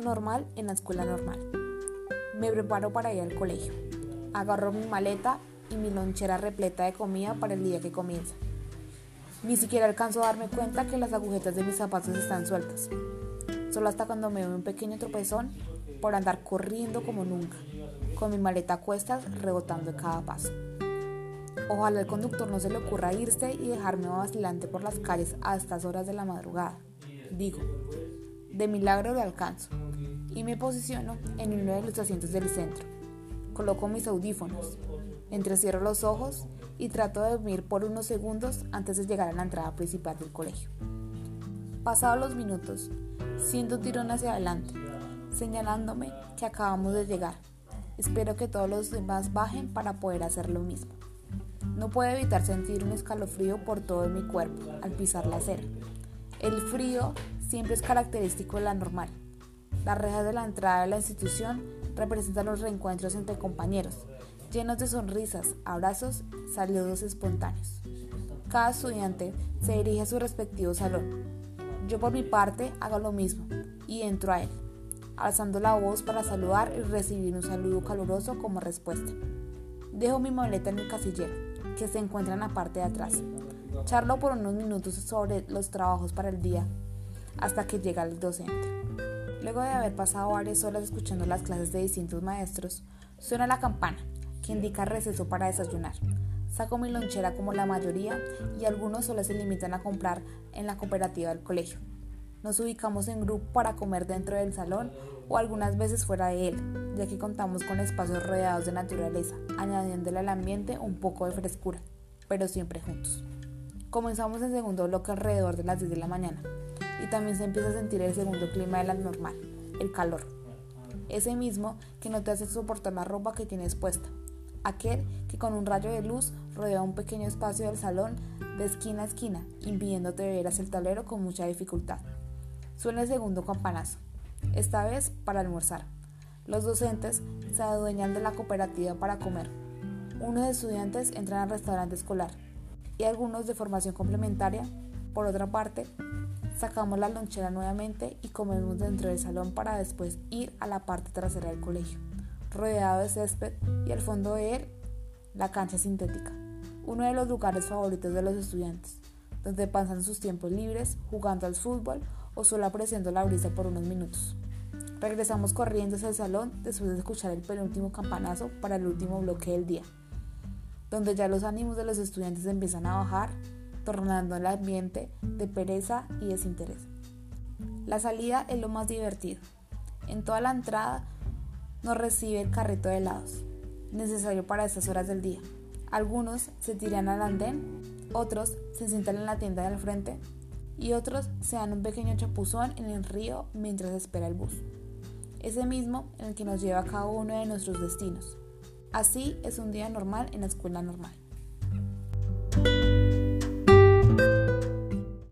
normal en la escuela normal. Me preparo para ir al colegio. Agarro mi maleta y mi lonchera repleta de comida para el día que comienza. Ni siquiera alcanzo a darme cuenta que las agujetas de mis zapatos están sueltas. Solo hasta cuando me veo un pequeño tropezón por andar corriendo como nunca, con mi maleta a cuestas rebotando en cada paso. Ojalá el conductor no se le ocurra irse y dejarme vacilante por las calles a estas horas de la madrugada. Digo, de milagro lo alcanzo y me posiciono en uno de los asientos del centro. Coloco mis audífonos, entrecierro los ojos y trato de dormir por unos segundos antes de llegar a la entrada principal del colegio. Pasados los minutos, siento un tirón hacia adelante, señalándome que acabamos de llegar. Espero que todos los demás bajen para poder hacer lo mismo. No puedo evitar sentir un escalofrío por todo mi cuerpo al pisar la acera. El frío siempre es característico de la normal. Las rejas de la entrada de la institución representan los reencuentros entre compañeros, llenos de sonrisas, abrazos, saludos espontáneos. Cada estudiante se dirige a su respectivo salón. Yo por mi parte hago lo mismo y entro a él, alzando la voz para saludar y recibir un saludo caluroso como respuesta. Dejo mi maleta en el casillero, que se encuentra en la parte de atrás. Charlo por unos minutos sobre los trabajos para el día, hasta que llega el docente. Luego de haber pasado varias horas escuchando las clases de distintos maestros, suena la campana, que indica receso para desayunar. Saco mi lonchera como la mayoría y algunos solo se limitan a comprar en la cooperativa del colegio. Nos ubicamos en grupo para comer dentro del salón o algunas veces fuera de él, ya que contamos con espacios rodeados de naturaleza, añadiéndole al ambiente un poco de frescura, pero siempre juntos. Comenzamos el segundo bloque alrededor de las 10 de la mañana y también se empieza a sentir el segundo clima de la normal, el calor. Ese mismo que no te hace soportar la ropa que tienes puesta. Aquel que con un rayo de luz rodea un pequeño espacio del salón de esquina a esquina, impidiéndote ver hacia el tablero con mucha dificultad. Suena el segundo campanazo, esta vez para almorzar. Los docentes se adueñan de la cooperativa para comer. Unos estudiantes entran al restaurante escolar y algunos de formación complementaria, por otra parte, Sacamos la lonchera nuevamente y comemos dentro del salón para después ir a la parte trasera del colegio, rodeado de césped y al fondo de él la cancha sintética, uno de los lugares favoritos de los estudiantes, donde pasan sus tiempos libres jugando al fútbol o solo apreciando la brisa por unos minutos. Regresamos corriendo hacia el salón después de escuchar el penúltimo campanazo para el último bloque del día, donde ya los ánimos de los estudiantes empiezan a bajar tornando el ambiente de pereza y desinterés. La salida es lo más divertido. En toda la entrada nos recibe el carrito de helados, necesario para estas horas del día. Algunos se tiran al andén, otros se sientan en la tienda del frente y otros se dan un pequeño chapuzón en el río mientras espera el bus. Ese mismo en el que nos lleva a cada uno de nuestros destinos. Así es un día normal en la escuela normal.